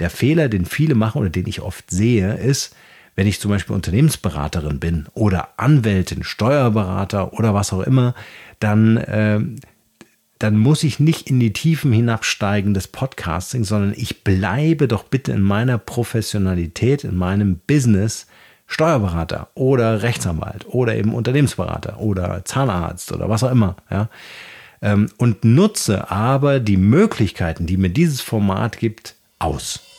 Der Fehler, den viele machen oder den ich oft sehe, ist, wenn ich zum Beispiel Unternehmensberaterin bin oder Anwältin, Steuerberater oder was auch immer, dann, äh, dann muss ich nicht in die Tiefen hinabsteigen des Podcasting, sondern ich bleibe doch bitte in meiner Professionalität, in meinem Business Steuerberater oder Rechtsanwalt oder eben Unternehmensberater oder Zahnarzt oder was auch immer. Ja? Ähm, und nutze aber die Möglichkeiten, die mir dieses Format gibt, aus.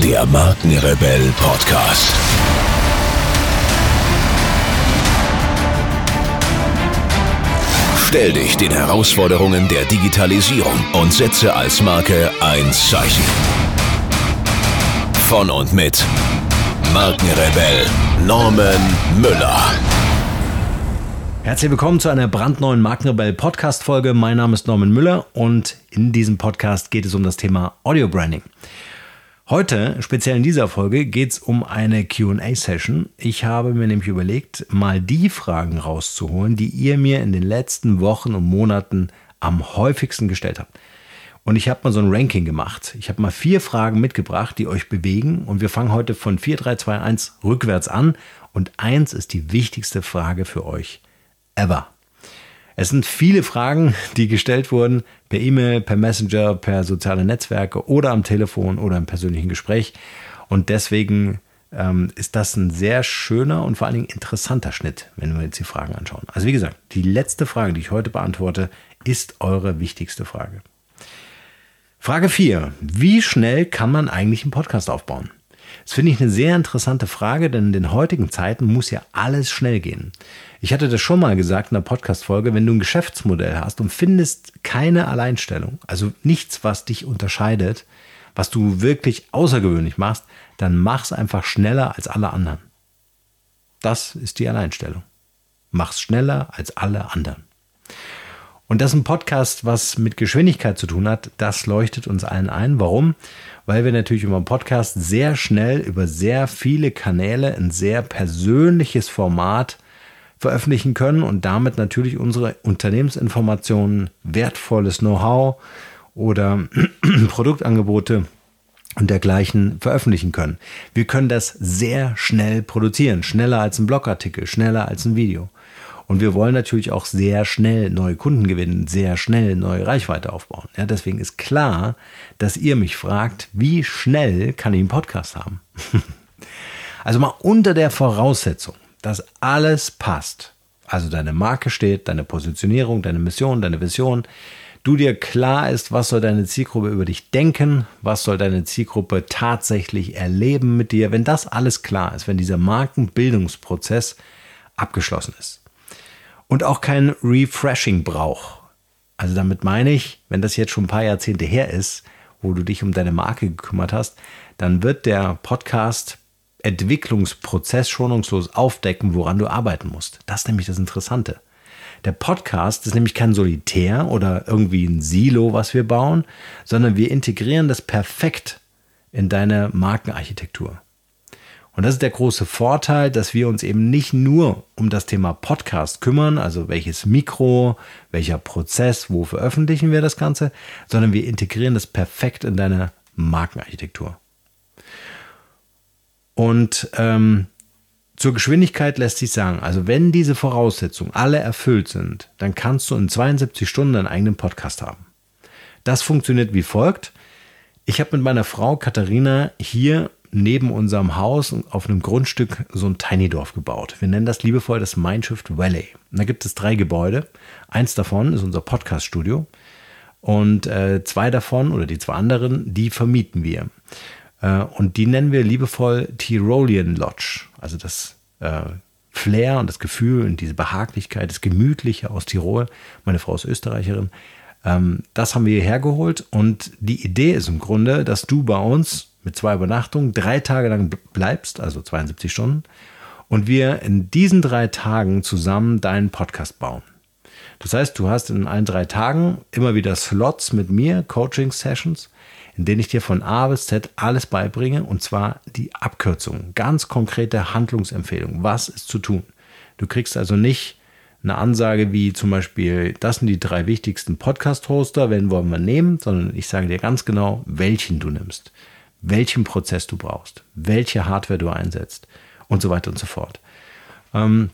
Der Markenrebell Podcast. Stell dich den Herausforderungen der Digitalisierung und setze als Marke ein Zeichen. Von und mit Markenrebell Norman Müller. Herzlich willkommen zu einer brandneuen Markenrebell Podcast Folge. Mein Name ist Norman Müller und in diesem Podcast geht es um das Thema Audio Branding. Heute, speziell in dieser Folge, geht es um eine QA-Session. Ich habe mir nämlich überlegt, mal die Fragen rauszuholen, die ihr mir in den letzten Wochen und Monaten am häufigsten gestellt habt. Und ich habe mal so ein Ranking gemacht. Ich habe mal vier Fragen mitgebracht, die euch bewegen. Und wir fangen heute von 4, 3, 2, 1 rückwärts an. Und eins ist die wichtigste Frage für euch ever. Es sind viele Fragen, die gestellt wurden per E-Mail, per Messenger, per soziale Netzwerke oder am Telefon oder im persönlichen Gespräch. Und deswegen ähm, ist das ein sehr schöner und vor allen Dingen interessanter Schnitt, wenn wir jetzt die Fragen anschauen. Also wie gesagt, die letzte Frage, die ich heute beantworte, ist eure wichtigste Frage. Frage 4. Wie schnell kann man eigentlich einen Podcast aufbauen? Das finde ich eine sehr interessante Frage, denn in den heutigen Zeiten muss ja alles schnell gehen. Ich hatte das schon mal gesagt in der Podcast-Folge, wenn du ein Geschäftsmodell hast und findest keine Alleinstellung, also nichts, was dich unterscheidet, was du wirklich außergewöhnlich machst, dann mach's einfach schneller als alle anderen. Das ist die Alleinstellung. Mach's schneller als alle anderen. Und das ist ein Podcast, was mit Geschwindigkeit zu tun hat, das leuchtet uns allen ein. Warum? Weil wir natürlich über einen Podcast sehr schnell über sehr viele Kanäle ein sehr persönliches Format veröffentlichen können und damit natürlich unsere Unternehmensinformationen, wertvolles Know-how oder Produktangebote und dergleichen veröffentlichen können. Wir können das sehr schnell produzieren, schneller als ein Blogartikel, schneller als ein Video. Und wir wollen natürlich auch sehr schnell neue Kunden gewinnen, sehr schnell neue Reichweite aufbauen. Ja, deswegen ist klar, dass ihr mich fragt, wie schnell kann ich einen Podcast haben? also mal unter der Voraussetzung, dass alles passt. Also deine Marke steht, deine Positionierung, deine Mission, deine Vision. Du dir klar ist, was soll deine Zielgruppe über dich denken, was soll deine Zielgruppe tatsächlich erleben mit dir. Wenn das alles klar ist, wenn dieser Markenbildungsprozess abgeschlossen ist und auch kein Refreshing braucht. Also damit meine ich, wenn das jetzt schon ein paar Jahrzehnte her ist, wo du dich um deine Marke gekümmert hast, dann wird der Podcast Entwicklungsprozess schonungslos aufdecken, woran du arbeiten musst. Das ist nämlich das Interessante. Der Podcast ist nämlich kein Solitär oder irgendwie ein Silo, was wir bauen, sondern wir integrieren das perfekt in deine Markenarchitektur. Und das ist der große Vorteil, dass wir uns eben nicht nur um das Thema Podcast kümmern, also welches Mikro, welcher Prozess, wo veröffentlichen wir das Ganze, sondern wir integrieren das perfekt in deine Markenarchitektur. Und ähm, zur Geschwindigkeit lässt sich sagen, also wenn diese Voraussetzungen alle erfüllt sind, dann kannst du in 72 Stunden einen eigenen Podcast haben. Das funktioniert wie folgt. Ich habe mit meiner Frau Katharina hier neben unserem Haus auf einem Grundstück so ein Tiny Dorf gebaut. Wir nennen das liebevoll das Mindshift Valley. Und da gibt es drei Gebäude. Eins davon ist unser Podcast-Studio. Und äh, zwei davon oder die zwei anderen, die vermieten wir. Äh, und die nennen wir liebevoll Tyrolean Lodge. Also das äh, Flair und das Gefühl und diese Behaglichkeit, das Gemütliche aus Tirol. Meine Frau ist Österreicherin. Ähm, das haben wir hierher geholt. Und die Idee ist im Grunde, dass du bei uns mit zwei Übernachtungen drei Tage lang bleibst, also 72 Stunden, und wir in diesen drei Tagen zusammen deinen Podcast bauen. Das heißt, du hast in allen drei Tagen immer wieder Slots mit mir, Coaching-Sessions, in denen ich dir von A bis Z alles beibringe und zwar die Abkürzung, ganz konkrete Handlungsempfehlungen. Was ist zu tun? Du kriegst also nicht eine Ansage wie zum Beispiel, das sind die drei wichtigsten Podcast-Hoster, wen wollen wir nehmen, sondern ich sage dir ganz genau, welchen du nimmst, welchen Prozess du brauchst, welche Hardware du einsetzt und so weiter und so fort. Ähm,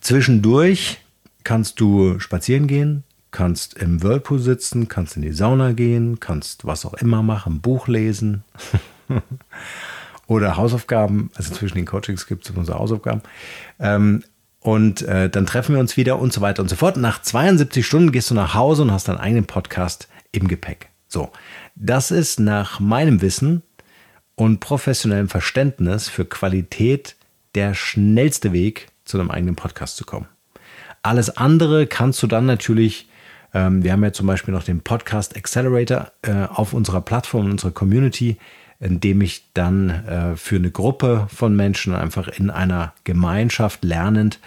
zwischendurch kannst du spazieren gehen, kannst im Whirlpool sitzen, kannst in die Sauna gehen, kannst was auch immer machen, Buch lesen oder Hausaufgaben. Also zwischen den Coachings gibt es unsere Hausaufgaben. Ähm, und äh, dann treffen wir uns wieder und so weiter und so fort. Nach 72 Stunden gehst du nach Hause und hast deinen eigenen Podcast im Gepäck. So, das ist nach meinem Wissen und professionellem Verständnis für Qualität der schnellste Weg, zu einem eigenen Podcast zu kommen. Alles andere kannst du dann natürlich, ähm, wir haben ja zum Beispiel noch den Podcast Accelerator äh, auf unserer Plattform, in unserer Community, in dem ich dann äh, für eine Gruppe von Menschen einfach in einer Gemeinschaft lernend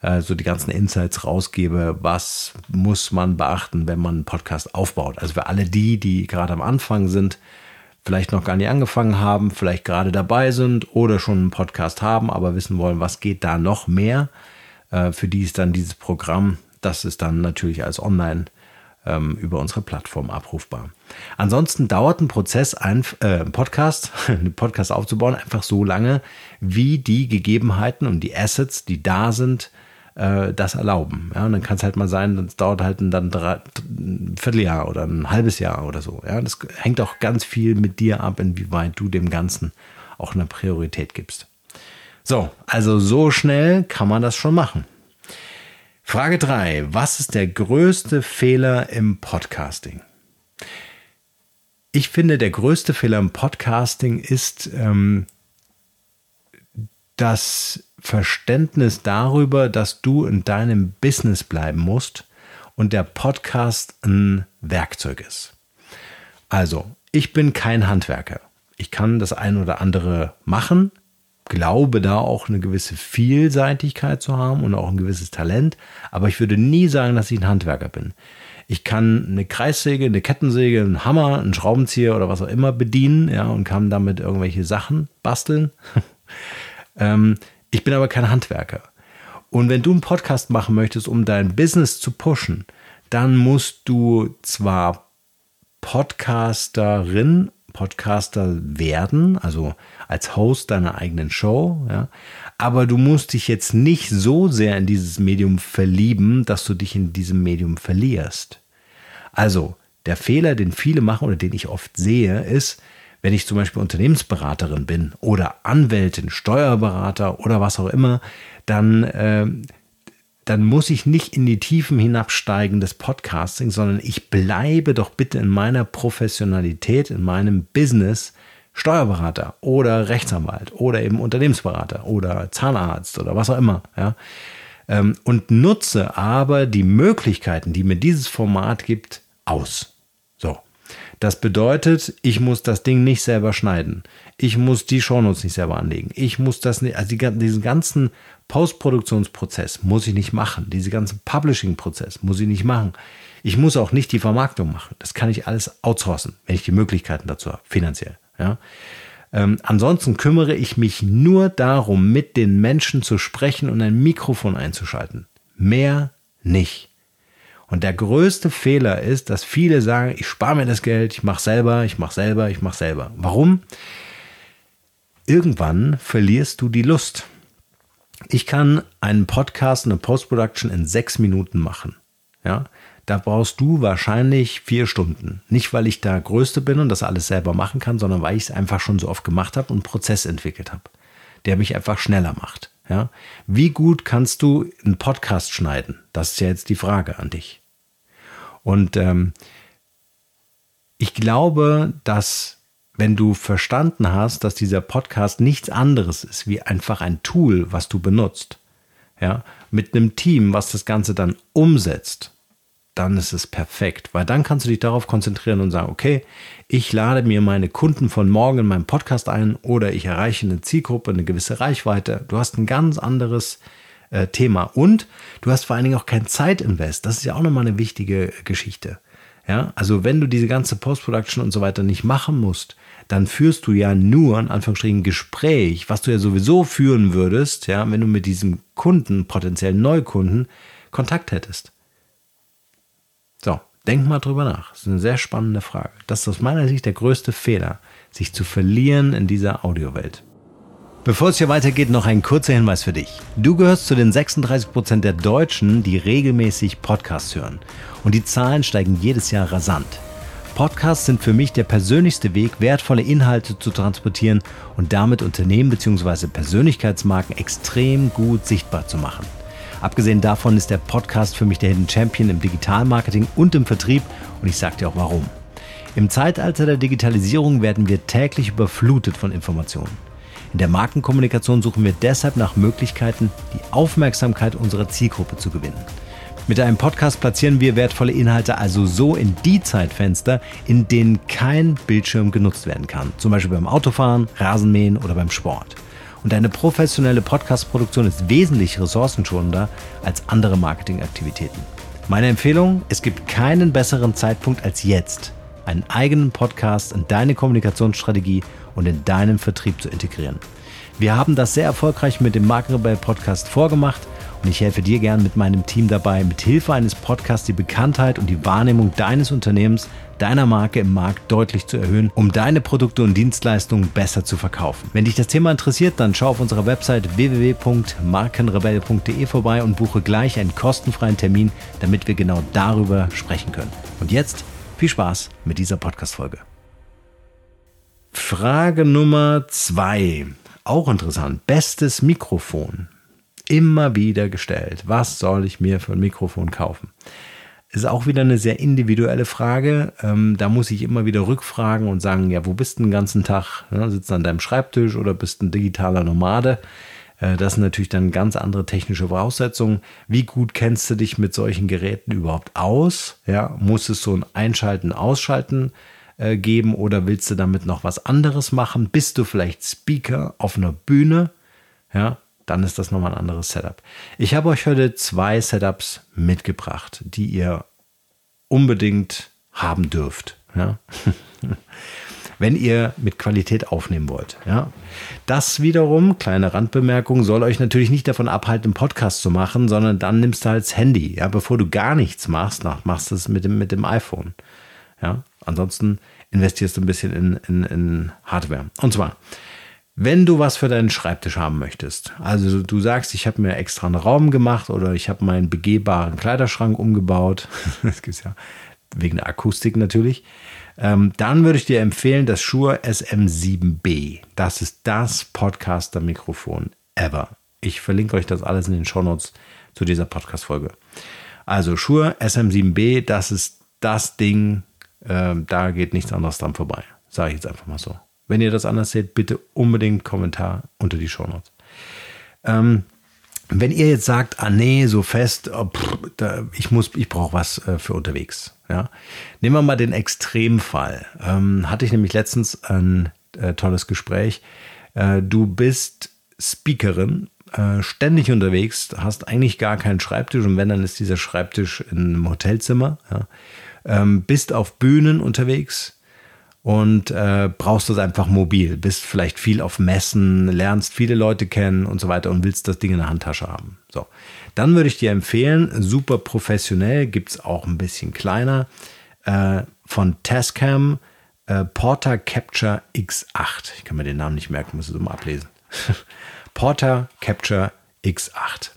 äh, so die ganzen Insights rausgebe, was muss man beachten, wenn man einen Podcast aufbaut. Also für alle die, die gerade am Anfang sind, vielleicht noch gar nicht angefangen haben, vielleicht gerade dabei sind oder schon einen Podcast haben, aber wissen wollen, was geht da noch mehr. Äh, für die ist dann dieses Programm, das ist dann natürlich als Online ähm, über unsere Plattform abrufbar. Ansonsten dauert ein Prozess, ein äh, Podcast, einen Podcast aufzubauen, einfach so lange, wie die Gegebenheiten und die Assets, die da sind, äh, das erlauben. Ja, und dann kann es halt mal sein, es dauert halt dann drei, ein Vierteljahr oder ein halbes Jahr oder so. Ja, das hängt auch ganz viel mit dir ab, inwieweit du dem Ganzen auch eine Priorität gibst. So, also so schnell kann man das schon machen. Frage 3. Was ist der größte Fehler im Podcasting? Ich finde, der größte Fehler im Podcasting ist ähm, das Verständnis darüber, dass du in deinem Business bleiben musst und der Podcast ein Werkzeug ist. Also, ich bin kein Handwerker. Ich kann das ein oder andere machen, glaube da auch eine gewisse Vielseitigkeit zu haben und auch ein gewisses Talent, aber ich würde nie sagen, dass ich ein Handwerker bin. Ich kann eine Kreissäge, eine Kettensäge, einen Hammer, einen Schraubenzieher oder was auch immer bedienen, ja, und kann damit irgendwelche Sachen basteln. ähm, ich bin aber kein Handwerker. Und wenn du einen Podcast machen möchtest, um dein Business zu pushen, dann musst du zwar Podcasterin Podcaster werden, also als Host deiner eigenen Show, ja. Aber du musst dich jetzt nicht so sehr in dieses Medium verlieben, dass du dich in diesem Medium verlierst. Also, der Fehler, den viele machen oder den ich oft sehe, ist, wenn ich zum Beispiel Unternehmensberaterin bin oder Anwältin, Steuerberater oder was auch immer, dann äh, dann muss ich nicht in die Tiefen hinabsteigen des Podcasting, sondern ich bleibe doch bitte in meiner Professionalität, in meinem Business Steuerberater oder Rechtsanwalt oder eben Unternehmensberater oder Zahnarzt oder was auch immer. Ja? Ähm, und nutze aber die Möglichkeiten, die mir dieses Format gibt, aus. Das bedeutet, ich muss das Ding nicht selber schneiden. Ich muss die Shownotes nicht selber anlegen. Ich muss das nicht, also die, diesen ganzen Postproduktionsprozess muss ich nicht machen. Diesen ganzen Publishing-Prozess muss ich nicht machen. Ich muss auch nicht die Vermarktung machen. Das kann ich alles outsourcen, wenn ich die Möglichkeiten dazu habe, finanziell. Ja. Ähm, ansonsten kümmere ich mich nur darum, mit den Menschen zu sprechen und ein Mikrofon einzuschalten. Mehr nicht. Und der größte Fehler ist, dass viele sagen, ich spare mir das Geld, ich mache selber, ich mache selber, ich mache selber. Warum? Irgendwann verlierst du die Lust. Ich kann einen Podcast, eine Post-Production in sechs Minuten machen. Ja, da brauchst du wahrscheinlich vier Stunden. Nicht, weil ich da Größte bin und das alles selber machen kann, sondern weil ich es einfach schon so oft gemacht habe und einen Prozess entwickelt habe, der mich einfach schneller macht. Ja? Wie gut kannst du einen Podcast schneiden? Das ist ja jetzt die Frage an dich. Und ähm, ich glaube, dass wenn du verstanden hast, dass dieser Podcast nichts anderes ist wie einfach ein Tool, was du benutzt, ja, mit einem Team, was das Ganze dann umsetzt, dann ist es perfekt, weil dann kannst du dich darauf konzentrieren und sagen, okay, ich lade mir meine Kunden von morgen in meinem Podcast ein oder ich erreiche eine Zielgruppe, eine gewisse Reichweite. Du hast ein ganz anderes äh, Thema und du hast vor allen Dingen auch kein Zeitinvest. Das ist ja auch nochmal eine wichtige Geschichte. Ja, also wenn du diese ganze Post-Production und so weiter nicht machen musst, dann führst du ja nur, in Anführungsstrichen, Gespräch, was du ja sowieso führen würdest, ja, wenn du mit diesem Kunden, potenziellen Neukunden, Kontakt hättest. Denk mal drüber nach. Das ist eine sehr spannende Frage. Das ist aus meiner Sicht der größte Fehler, sich zu verlieren in dieser Audiowelt. Bevor es hier weitergeht, noch ein kurzer Hinweis für dich. Du gehörst zu den 36% der Deutschen, die regelmäßig Podcasts hören. Und die Zahlen steigen jedes Jahr rasant. Podcasts sind für mich der persönlichste Weg, wertvolle Inhalte zu transportieren und damit Unternehmen bzw. Persönlichkeitsmarken extrem gut sichtbar zu machen. Abgesehen davon ist der Podcast für mich der Hidden Champion im Digitalmarketing und im Vertrieb und ich sage dir auch warum. Im Zeitalter der Digitalisierung werden wir täglich überflutet von Informationen. In der Markenkommunikation suchen wir deshalb nach Möglichkeiten, die Aufmerksamkeit unserer Zielgruppe zu gewinnen. Mit einem Podcast platzieren wir wertvolle Inhalte also so in die Zeitfenster, in denen kein Bildschirm genutzt werden kann. Zum Beispiel beim Autofahren, Rasenmähen oder beim Sport. Und eine professionelle Podcast-Produktion ist wesentlich ressourcenschonender als andere Marketingaktivitäten. Meine Empfehlung, es gibt keinen besseren Zeitpunkt als jetzt, einen eigenen Podcast in deine Kommunikationsstrategie und in deinen Vertrieb zu integrieren. Wir haben das sehr erfolgreich mit dem Markenrebell Podcast vorgemacht und ich helfe dir gern mit meinem Team dabei, mit Hilfe eines Podcasts die Bekanntheit und die Wahrnehmung deines Unternehmens, deiner Marke im Markt deutlich zu erhöhen, um deine Produkte und Dienstleistungen besser zu verkaufen. Wenn dich das Thema interessiert, dann schau auf unserer Website www.markenrebell.de vorbei und buche gleich einen kostenfreien Termin, damit wir genau darüber sprechen können. Und jetzt viel Spaß mit dieser Podcast-Folge. Frage Nummer zwei. Auch interessant. Bestes Mikrofon. Immer wieder gestellt. Was soll ich mir für ein Mikrofon kaufen? Ist auch wieder eine sehr individuelle Frage. Ähm, da muss ich immer wieder rückfragen und sagen, ja, wo bist du den ganzen Tag? Ja, sitzt du an deinem Schreibtisch oder bist ein digitaler Nomade? Äh, das sind natürlich dann ganz andere technische Voraussetzungen. Wie gut kennst du dich mit solchen Geräten überhaupt aus? Ja, muss es so ein Einschalten, Ausschalten äh, geben oder willst du damit noch was anderes machen? Bist du vielleicht Speaker auf einer Bühne? Ja, dann ist das nochmal ein anderes Setup. Ich habe euch heute zwei Setups mitgebracht, die ihr unbedingt haben dürft. Ja? wenn ihr mit Qualität aufnehmen wollt. Ja? Das wiederum, kleine Randbemerkung, soll euch natürlich nicht davon abhalten, einen Podcast zu machen, sondern dann nimmst du halt das Handy. Ja? Bevor du gar nichts machst, machst du es mit dem, mit dem iPhone. Ja? Ansonsten investierst du ein bisschen in, in, in Hardware. Und zwar, wenn du was für deinen Schreibtisch haben möchtest, also du sagst, ich habe mir extra einen Raum gemacht oder ich habe meinen begehbaren Kleiderschrank umgebaut, das gibt ja wegen der Akustik natürlich, ähm, dann würde ich dir empfehlen das Shure SM7B. Das ist das Podcaster-Mikrofon ever. Ich verlinke euch das alles in den Shownotes zu dieser Podcast-Folge. Also Shure SM7B, das ist das Ding, ähm, da geht nichts anderes dran vorbei. Sage ich jetzt einfach mal so. Wenn ihr das anders seht, bitte unbedingt Kommentar unter die Shownotes. Ähm, wenn ihr jetzt sagt, ah nee, so fest, oh, pff, da, ich muss, ich brauche was äh, für unterwegs. Ja, nehmen wir mal den Extremfall. Ähm, hatte ich nämlich letztens ein äh, tolles Gespräch. Äh, du bist Speakerin, äh, ständig unterwegs, hast eigentlich gar keinen Schreibtisch und wenn dann ist dieser Schreibtisch in einem Hotelzimmer. Ja ähm, bist auf Bühnen unterwegs und äh, brauchst das einfach mobil, bist vielleicht viel auf Messen, lernst viele Leute kennen und so weiter und willst das Ding in der Handtasche haben. So, dann würde ich dir empfehlen, super professionell, gibt es auch ein bisschen kleiner, äh, von Tascam äh, Porter Capture X8. Ich kann mir den Namen nicht merken, muss es mal ablesen. Porter Capture X8.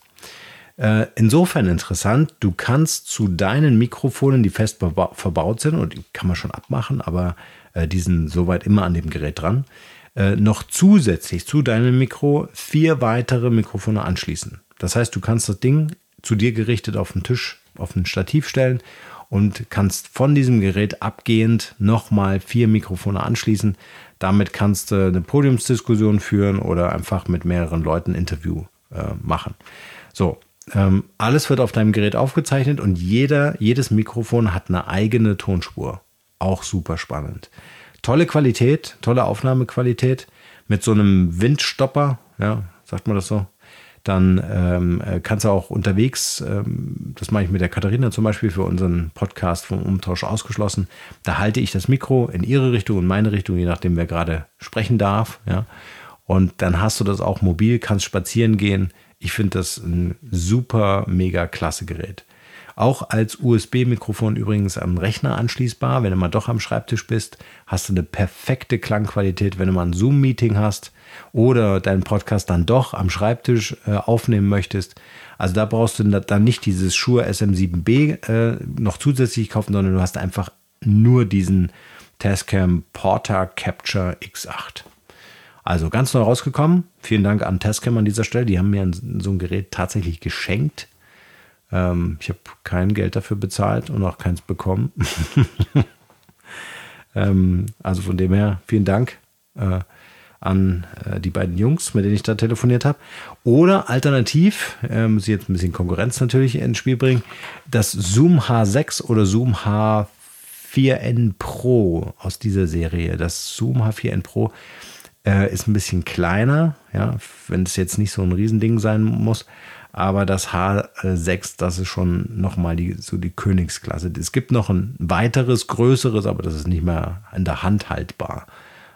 Äh, insofern interessant, du kannst zu deinen Mikrofonen, die fest verbaut sind, und die kann man schon abmachen, aber äh, die sind soweit immer an dem Gerät dran, äh, noch zusätzlich zu deinem Mikro vier weitere Mikrofone anschließen. Das heißt, du kannst das Ding zu dir gerichtet auf den Tisch, auf ein Stativ stellen und kannst von diesem Gerät abgehend nochmal vier Mikrofone anschließen. Damit kannst du eine Podiumsdiskussion führen oder einfach mit mehreren Leuten Interview äh, machen. So, ähm, alles wird auf deinem Gerät aufgezeichnet und jeder, jedes Mikrofon hat eine eigene Tonspur. Auch super spannend. Tolle Qualität, tolle Aufnahmequalität mit so einem Windstopper, ja, sagt man das so. Dann ähm, äh, kannst du auch unterwegs, ähm, das mache ich mit der Katharina zum Beispiel für unseren Podcast vom Umtausch ausgeschlossen. Da halte ich das Mikro in ihre Richtung und meine Richtung, je nachdem, wer gerade sprechen darf. Ja. Und dann hast du das auch mobil, kannst spazieren gehen, Ich finde das ein super, mega klasse Gerät. Auch als USB-Mikrofon übrigens am Rechner anschließbar. Wenn du mal doch am Schreibtisch bist, hast du eine perfekte Klangqualität, wenn du mal ein Zoom-Meeting hast oder deinen Podcast dann doch am Schreibtisch äh, aufnehmen möchtest. Also da brauchst du dann nicht dieses Shure SM7B äh, noch zusätzlich kaufen, sondern du hast einfach nur diesen Tascam Porta Capture X8. Also ganz neu rausgekommen. Vielen Dank an Tascam an dieser Stelle. Die haben mir so ein Gerät tatsächlich geschenkt. Ähm, ich habe kein Geld dafür bezahlt und auch keins bekommen. ähm, also von dem her vielen Dank äh, an äh, die beiden Jungs, mit denen ich da telefoniert habe. Oder alternativ, muss ich jetzt ein bisschen Konkurrenz natürlich ins Spiel bringen, das Zoom H6 oder Zoom H4n Pro aus dieser Serie. Das Zoom H4n Pro äh, ist ein bisschen kleiner, ja, wenn es jetzt nicht so ein Riesending sein muss. Aber das H6, das ist schon nochmal die, so die Königsklasse. Es gibt noch ein weiteres, größeres, aber das ist nicht mehr in der Hand haltbar.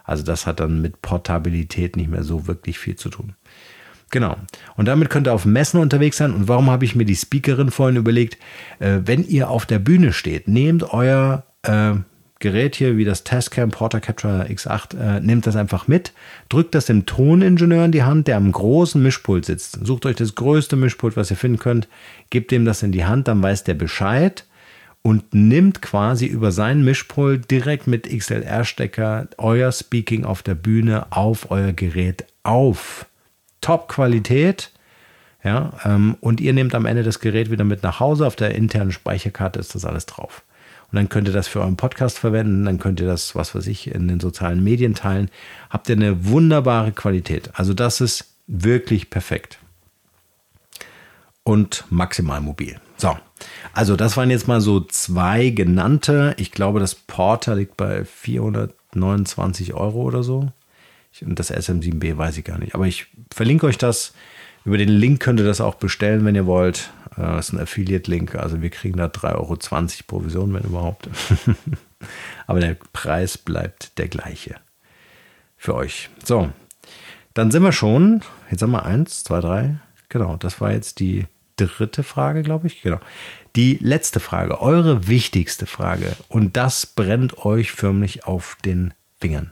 Also das hat dann mit Portabilität nicht mehr so wirklich viel zu tun. Genau. Und damit könnt ihr auf Messen unterwegs sein. Und warum habe ich mir die Speakerin vorhin überlegt? Äh, wenn ihr auf der Bühne steht, nehmt euer äh, Gerät hier wie das Tascam Porter Capture X8, äh, nehmt das einfach mit, drückt das dem Toningenieur in die Hand, der am großen Mischpult sitzt. Sucht euch das größte Mischpult, was ihr finden könnt, gebt ihm das in die Hand, dann weiß der Bescheid und nimmt quasi über sein Mischpult direkt mit XLR-Stecker euer Speaking auf der Bühne auf euer Gerät auf. Top-Qualität. Ja, ähm, und ihr nehmt am Ende das Gerät wieder mit nach Hause. Auf der internen Speicherkarte ist das alles drauf. Und dann könnt ihr das für euren Podcast verwenden, dann könnt ihr das, was weiß ich, in den sozialen Medien teilen. Habt ihr eine wunderbare Qualität. Also das ist wirklich perfekt. Und maximal mobil. So, also das waren jetzt mal so zwei genannte. Ich glaube, das Porter liegt bei 429 Euro oder so. Und das SM7B weiß ich gar nicht. Aber ich verlinke euch das. Über den Link könnt ihr das auch bestellen, wenn ihr wollt. Äh, das ist ein Affiliate-Link, also wir kriegen da 3,20 Euro Provision, wenn überhaupt. Aber der Preis bleibt der gleiche für euch. So, dann sind wir schon, jetzt haben wir eins, zwei, drei. Genau, das war jetzt die dritte Frage, glaube ich. Genau. Die letzte Frage, eure wichtigste Frage. Und das brennt euch förmlich auf den Fingern.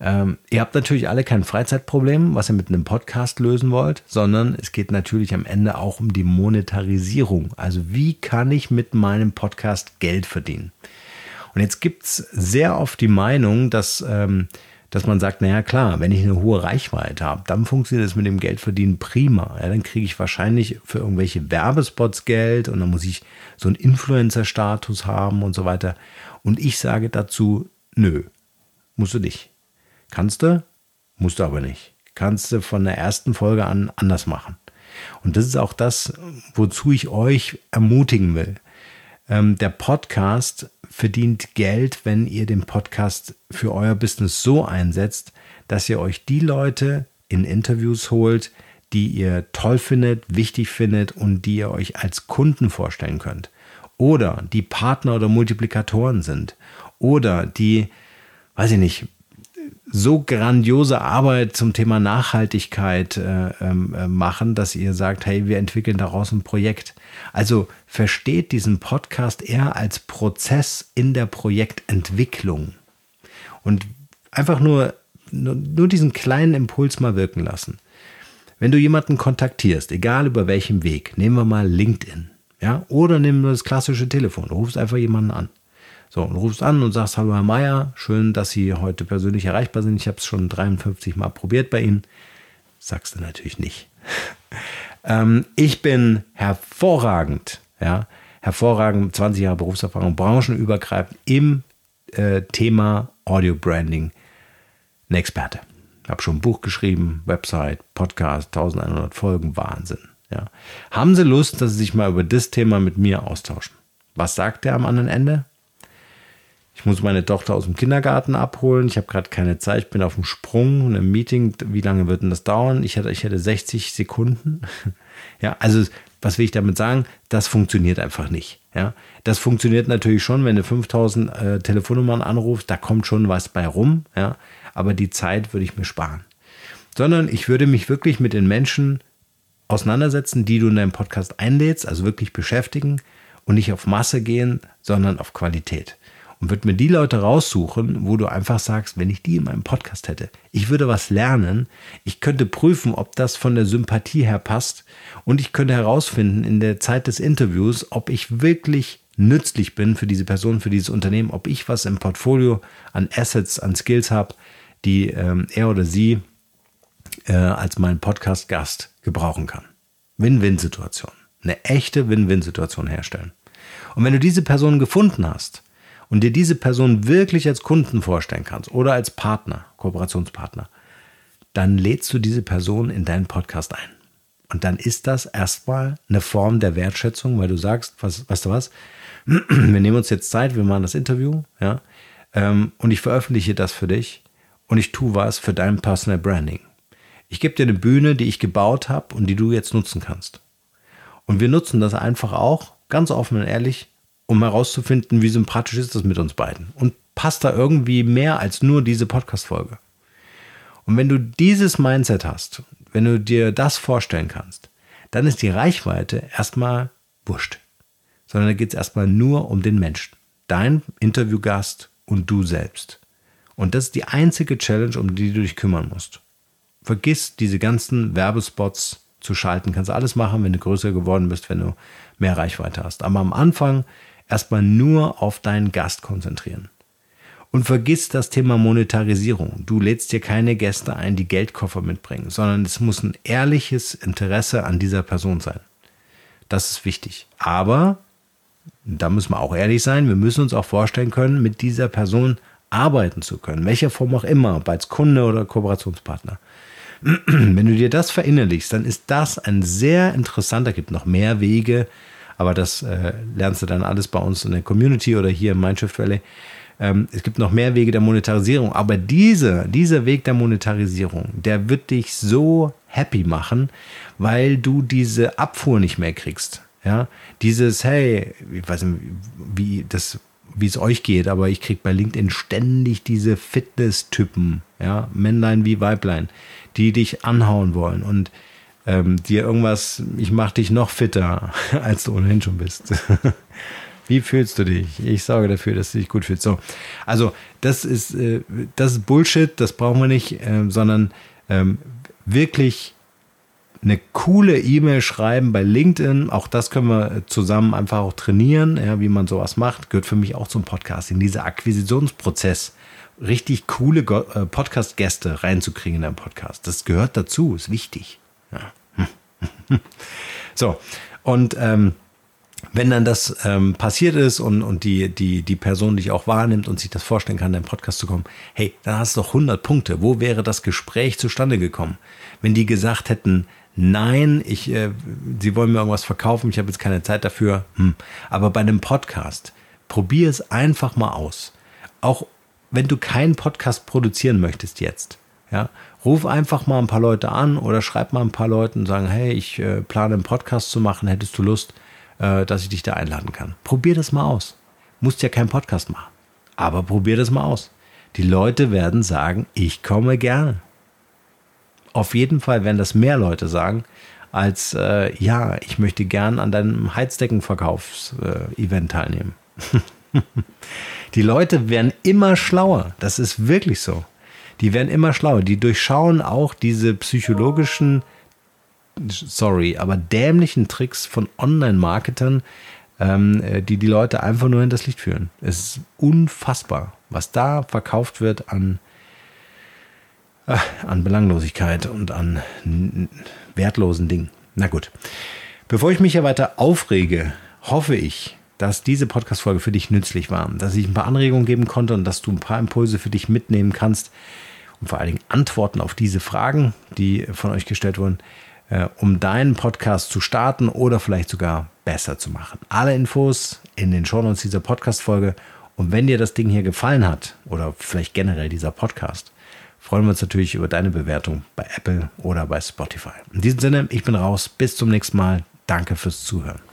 Ähm, ihr habt natürlich alle kein Freizeitproblem, was ihr mit einem Podcast lösen wollt, sondern es geht natürlich am Ende auch um die Monetarisierung. Also wie kann ich mit meinem Podcast Geld verdienen? Und jetzt gibt es sehr oft die Meinung, dass, ähm, dass man sagt, naja klar, wenn ich eine hohe Reichweite habe, dann funktioniert es mit dem Geldverdienen prima. Ja, dann kriege ich wahrscheinlich für irgendwelche Werbespots Geld und dann muss ich so einen Influencer-Status haben und so weiter. Und ich sage dazu, nö, musst du nicht. Kannst du, musst du aber nicht. Kannst du von der ersten Folge an anders machen. Und das ist auch das, wozu ich euch ermutigen will. Ähm, der Podcast verdient Geld, wenn ihr den Podcast für euer Business so einsetzt, dass ihr euch die Leute in Interviews holt, die ihr toll findet, wichtig findet und die ihr euch als Kunden vorstellen könnt. Oder die Partner oder Multiplikatoren sind. Oder die, weiß ich nicht, so grandiose Arbeit zum Thema Nachhaltigkeit äh, ähm, äh, machen, dass ihr sagt, hey, wir entwickeln daraus ein Projekt. Also versteht diesen Podcast eher als Prozess in der Projektentwicklung. Und einfach nur, nur, nur diesen kleinen Impuls mal wirken lassen. Wenn du jemanden kontaktierst, egal über welchem Weg, nehmen wir mal LinkedIn, ja, oder nehmen wir das klassische Telefon, du rufst einfach jemanden an. So, und rufst an und sagst, hallo Herr Meier, schön, dass Sie heute persönlich erreichbar sind. Ich habe es schon 53 Mal probiert bei Ihnen. Sagst du natürlich nicht. ähm, ich bin hervorragend, ja, hervorragend, 20 Jahre Berufserfahrung, branchenübergreifend im äh, Thema Audio Branding, ein Experte. Habe schon ein Buch geschrieben, Website, Podcast, 1100 Folgen, Wahnsinn. Ja. Haben Sie Lust, dass Sie sich mal über das Thema mit mir austauschen? Was sagt er am anderen Ende? Ich muss meine Tochter aus dem Kindergarten abholen. Ich habe gerade keine Zeit. Ich bin auf dem Sprung und im Meeting. Wie lange wird denn das dauern? Ich hätte, ich hätte 60 Sekunden. ja, also was will ich damit sagen? Das funktioniert einfach nicht. Ja, das funktioniert natürlich schon, wenn du 5000 äh, Telefonnummern anrufst. Da kommt schon was bei rum. Ja, aber die Zeit würde ich mir sparen. Sondern ich würde mich wirklich mit den Menschen auseinandersetzen, die du in deinem Podcast einlädst, also wirklich beschäftigen und nicht auf Masse gehen, sondern auf Qualität. Und würde mir die Leute raussuchen, wo du einfach sagst, wenn ich die in meinem Podcast hätte, ich würde was lernen, ich könnte prüfen, ob das von der Sympathie her passt und ich könnte herausfinden in der Zeit des Interviews, ob ich wirklich nützlich bin für diese Person, für dieses Unternehmen, ob ich was im Portfolio an Assets, an Skills habe, die ähm, er oder sie äh, als mein Podcast-Gast gebrauchen kann. Win-Win-Situation. Eine echte Win-Win-Situation herstellen. Und wenn du diese Person gefunden hast und dir diese Person wirklich als Kunden vorstellen kannst oder als Partner, Kooperationspartner, dann lädst du diese Person in deinen Podcast ein. Und dann ist das erstmal eine Form der Wertschätzung, weil du sagst, was, weißt du was, wir nehmen uns jetzt Zeit, wir machen das Interview, ja, ähm, und ich veröffentliche das für dich und ich tue was für dein Personal Branding. Ich gebe dir eine Bühne, die ich gebaut habe und die du jetzt nutzen kannst. Und wir nutzen das einfach auch, ganz offen und ehrlich, um herauszufinden, wie sympathisch ist das mit uns beiden. Und passt da irgendwie mehr als nur diese Podcast-Folge. Und wenn du dieses Mindset hast, wenn du dir das vorstellen kannst, dann ist die Reichweite erstmal wurscht. Sondern da geht es erstmal nur um den Menschen. Dein Interviewgast und du selbst. Und das ist die einzige Challenge, um die du dich kümmern musst. Vergiss diese ganzen Werbespots zu schalten. Kannst alles machen, wenn du größer geworden bist, wenn du mehr Reichweite hast. Aber am Anfang erstmal nur auf deinen Gast konzentrieren. Und vergiss das Thema Monetarisierung. Du lädst dir keine Gäste ein, die Geldkoffer mitbringen, sondern es muss ein ehrliches Interesse an dieser Person sein. Das ist wichtig. Aber, da müssen wir auch ehrlich sein, wir müssen uns auch vorstellen können, mit dieser Person arbeiten zu können. Welcher Form auch immer, ob als Kunde oder Kooperationspartner. Wenn du dir das verinnerlichst, dann ist das ein sehr interessanter, gibt noch mehr Wege, aber das äh, lernst du dann alles bei uns in der Community oder hier im Mindshift Valley. Ähm, es gibt noch mehr Wege der Monetarisierung, aber diese, dieser Weg der Monetarisierung, der wird dich so happy machen, weil du diese Abfuhr nicht mehr kriegst. Ja, dieses, hey, ich weiß nicht, wie das wie es euch geht, aber ich kriege bei LinkedIn ständig diese Fitness-Typen, ja, Männlein wie Weiblein, die dich anhauen wollen und ähm, dir irgendwas, ich mache dich noch fitter, als du ohnehin schon bist. Wie fühlst du dich? Ich sorge dafür, dass du dich gut fühlst. So, also das ist, äh, das ist Bullshit, das brauchen wir nicht, äh, sondern ähm, wirklich eine coole E-Mail schreiben bei LinkedIn. Auch das können wir zusammen einfach auch trainieren, ja, wie man sowas macht. Gehört für mich auch zum Podcasting. Dieser Akquisitionsprozess, richtig coole äh, Podcast-Gäste reinzukriegen in deinen Podcast. Das gehört dazu, ist wichtig. So, und ähm, wenn dann das ähm, passiert ist und, und die, die, die Person dich auch wahrnimmt und sich das vorstellen kann, in den Podcast zu kommen, hey, dann hast du doch 100 Punkte. Wo wäre das Gespräch zustande gekommen? Wenn die gesagt hätten, nein, ich, äh, sie wollen mir irgendwas verkaufen, ich habe jetzt keine Zeit dafür. Hm. Aber bei einem Podcast, probier es einfach mal aus. Auch wenn du keinen Podcast produzieren möchtest jetzt, ja, ruf einfach mal ein paar Leute an oder schreib mal ein paar Leuten und sagen, hey, ich äh, plane einen Podcast zu machen, hättest du Lust, äh, dass ich dich da einladen kann. Probier das mal aus. Musst ja keinen Podcast machen, aber probier das mal aus. Die Leute werden sagen, ich komme gerne auf jeden Fall werden das mehr Leute sagen, als äh, ja, ich möchte gern an deinem Heizdeckenverkaufsevent äh, teilnehmen. die Leute werden immer schlauer. Das ist wirklich so. Die werden immer schlauer. Die durchschauen auch diese psychologischen, sorry, aber dämlichen Tricks von Online-Marketern, ähm, äh, die die Leute einfach nur in das Licht führen. Es ist unfassbar, was da verkauft wird an an Belanglosigkeit und an wertlosen Dingen. Na gut. Bevor ich mich hier weiter aufrege, hoffe ich, dass diese Podcast-Folge für dich nützlich war, dass ich ein paar Anregungen geben konnte und dass du ein paar Impulse für dich mitnehmen kannst und vor allen Dingen Antworten auf diese Fragen, die von euch gestellt wurden, äh, um deinen Podcast zu starten oder vielleicht sogar besser zu machen. Alle Infos in den Shownotes dieser Podcast-Folge. Und wenn dir das Ding hier gefallen hat oder vielleicht generell dieser Podcast, freuen wir uns natürlich über deine Bewertung bei Apple oder bei Spotify. In diesem Sinne, ich bin raus. Bis zum nächsten Mal. Danke fürs Zuhören.